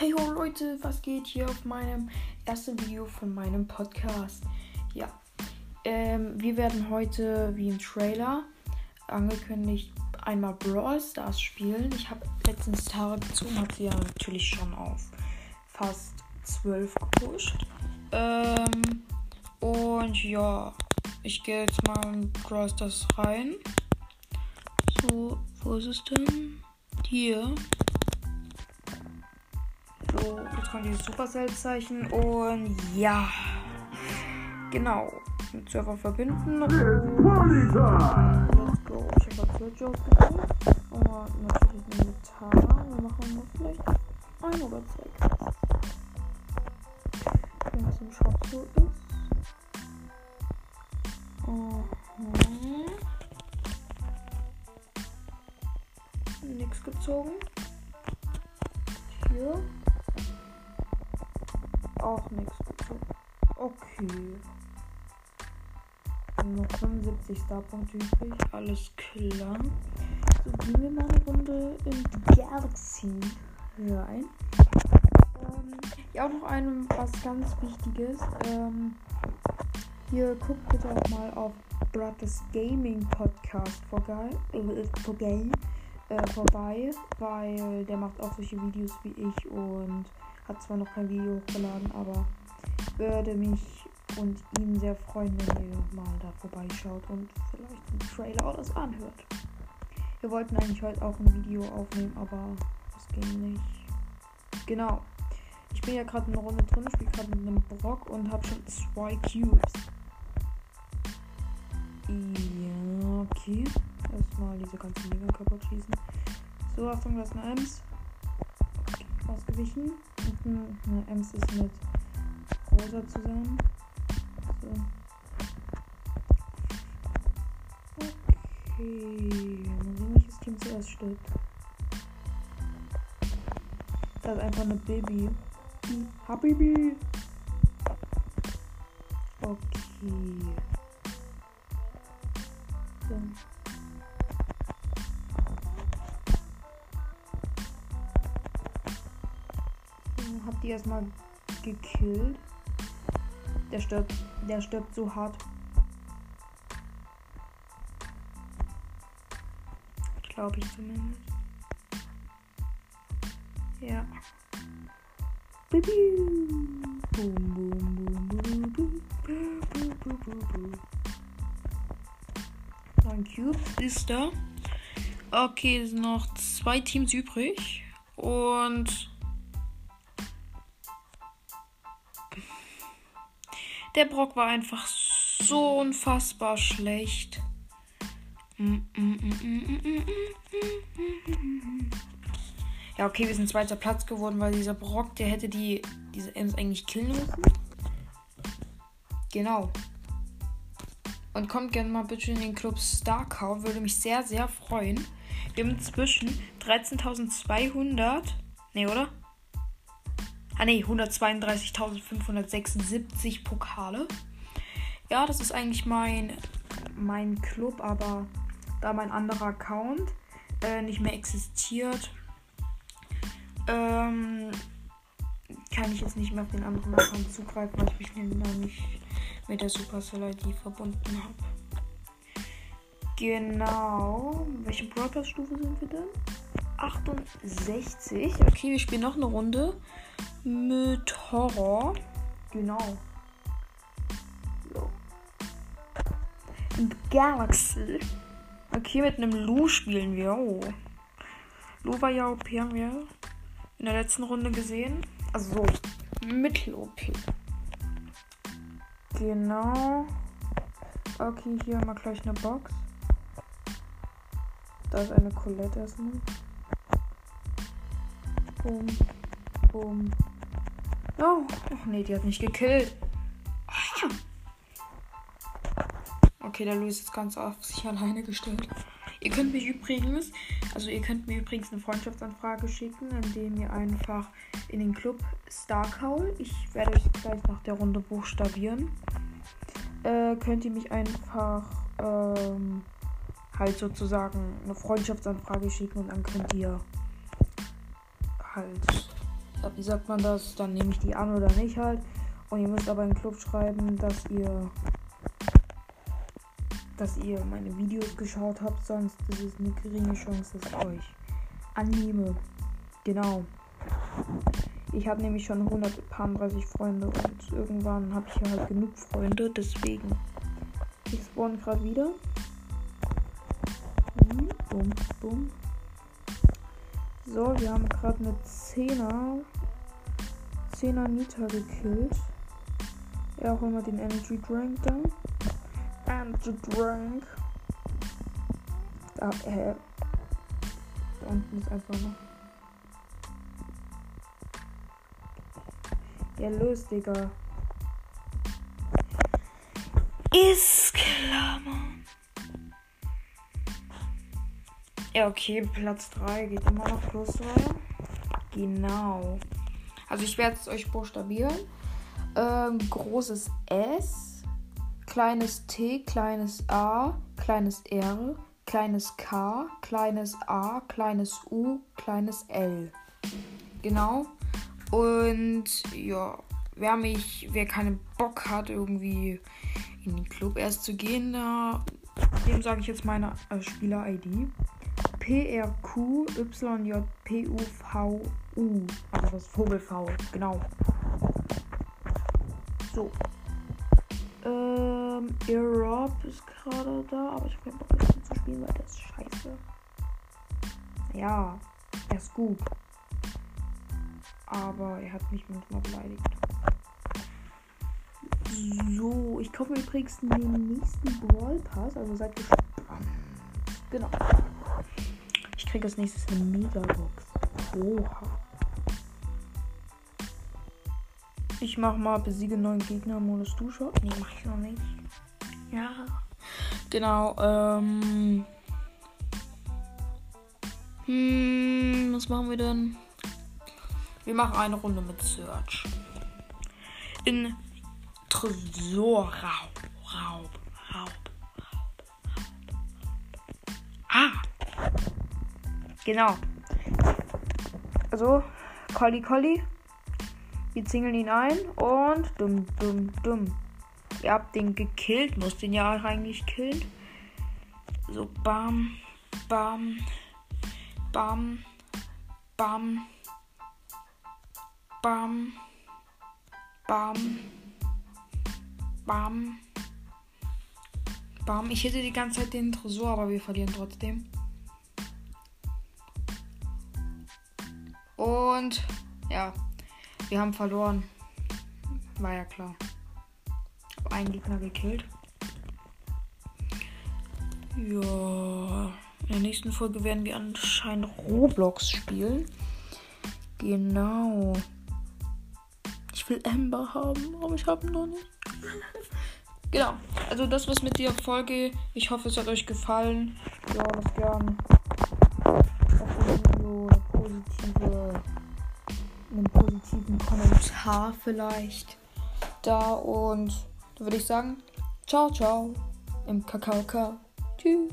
Hey ho Leute, was geht hier auf meinem ersten Video von meinem Podcast? Ja, ähm, wir werden heute wie im Trailer angekündigt einmal Brawl Stars spielen. Ich habe letztens Tara gezogen, hat sie ja natürlich schon auf fast 12 gepusht. Ähm, und ja, ich gehe jetzt mal in Brawl Stars rein. So, wo ist es denn? Hier. So, jetzt kommt dieses Supercell-Zeichen und ja. Genau. Mit Server verbinden. Let's go. Ich habe Search ausgewählt. Aber natürlich eine Gitarre. Wir machen noch vielleicht ein oder zwei. Wenn es im Shop so ist. Mhm. Nix gezogen. Hier. Auch nichts gezogen. Okay. Noch 75 Starpunkte übrig. Alles klar. So, gehen wir mal eine Runde in die Galaxy rein. Ähm, ja, auch noch einem was ganz Wichtiges. Ähm, hier guckt bitte auch mal auf Brothers Gaming Podcast vorbei, äh, vorbei, äh, vorbei, weil der macht auch solche Videos wie ich und hat zwar noch kein Video hochgeladen, aber würde mich und ihn sehr freuen, wenn ihr mal da vorbeischaut und vielleicht einen Trailer oder so anhört. Wir wollten eigentlich heute auch ein Video aufnehmen, aber das ging nicht. Genau. Ich bin ja gerade in einer Runde drin, spiele gerade mit einem Brock und habe schon zwei Cubes. Ja, okay. Erstmal diese ganzen Dinger kaputt schießen. So, Achtung, das ist eine Ems. Okay, ausgewichen. Und eine Ems ist mit Rosa zusammen. So. Okay. Mal sehen, welches Team zuerst stirbt. Das ist einfach eine Baby. Habibi. Okay. So. die erstmal gekillt. Der stirbt. Der stirbt so hart. Glaube ich zumindest. Ja. Boom, boom, boom, boom, boom, boom, boom, boom, boom. Ein Cube ist da. Okay, es sind noch zwei Teams übrig. Und der Brock war einfach so unfassbar schlecht. Ja, okay, wir sind zweiter Platz geworden, weil dieser Brock, der hätte die diese Ems eigentlich killen müssen. Genau. Und kommt gerne mal bitte in den Club Starcow. Würde mich sehr, sehr freuen. Wir haben inzwischen 13.200. Ne, oder? Ah, ne, 132.576 Pokale. Ja, das ist eigentlich mein, mein Club, aber da mein anderer Account äh, nicht mehr existiert, ähm, kann ich jetzt nicht mehr auf den anderen Account zugreifen, weil ich mich nicht mit der Supercell ID verbunden habe. Genau. Welche Broadcast-Stufe sind wir denn? 68. Okay, wir spielen noch eine Runde mit Horror. Genau. So. Galaxy. Okay, mit einem Lu spielen wir. Oh. Lu war ja OP, haben wir in der letzten Runde gesehen. Also so, Mittel-OP. Genau. Okay, hier haben wir gleich eine Box. Da ist eine Colette erstmal. Boom. Boom. Oh. Ach nee, die hat mich gekillt. Ah. Okay, der Louis ist ganz auf sich alleine gestellt. Ihr könnt mich übrigens, also ihr könnt mir übrigens eine Freundschaftsanfrage schicken, indem ihr einfach in den Club Starcowl, ich werde euch gleich nach der Runde buchstabieren, äh, könnt ihr mich einfach ähm, halt sozusagen eine Freundschaftsanfrage schicken und dann könnt ihr halt wie sagt man das? Dann nehme ich die an oder nicht halt. Und ihr müsst aber im Club schreiben, dass ihr dass ihr meine Videos geschaut habt, sonst ist es eine geringe Chance, dass ich euch annehme. Genau. Ich habe nämlich schon 130 Freunde und irgendwann habe ich halt genug Freunde, deswegen. Ich spawn gerade wieder. Bum, bum. So, wir haben gerade eine 10er. 10er Nita gekillt. Ja, auch immer den Energy Drink dann. Energy Drink. Da, äh, da unten ist einfach noch. Ja, los, Digga. Ist klar. Ja, okay, Platz 3 geht immer noch plus 3. Genau. Also ich werde es euch buchstabieren. Ähm, großes S, kleines T, kleines A, kleines R, kleines K, kleines A, kleines U, kleines L. Genau. Und ja, wer mich, wer keinen Bock hat, irgendwie in den Club erst zu gehen, da, dem sage ich jetzt meine äh, Spieler-ID. P-R-Q-Y-J-P-U-V-U. Also das Vogel V, genau. So. Ähm, Rob ist gerade da, aber ich habe keinen Bock, ihm zu spielen, weil der ist scheiße. Ja, er ist gut. Aber er hat mich manchmal beleidigt. So, ich kaufe übrigens den nächsten Brawl Pass, also seid gespannt. Genau. Ich kriege als nächstes eine Megabox. Oha. Ich mach mal besiege neuen Gegner Modus Dusche. Nee, mach ich noch nicht. Ja. Genau, ähm. Hm, was machen wir denn? Wir machen eine Runde mit Search. In Tresorraub. Raub, Raub, Raub, Genau. Also, Colli Colli. Wir zingeln ihn ein und dumm, dumm, dumm. Ihr habt den gekillt, muss den ja eigentlich killen. So, bam, bam, bam, bam, bam, bam, bam, bam. Ich hätte die ganze Zeit den Tresor, aber wir verlieren trotzdem. Und ja. Wir haben verloren. War ja klar. Hab einen Gegner gekillt. Ja. In der nächsten Folge werden wir anscheinend Roblox spielen. Genau. Ich will Ember haben, aber ich habe noch nicht. genau. Also das war's mit der Folge. Ich hoffe, es hat euch gefallen. Ja, das gern. Kommentar vielleicht da. Und würde ich sagen, ciao, ciao im KKK. Tschüss.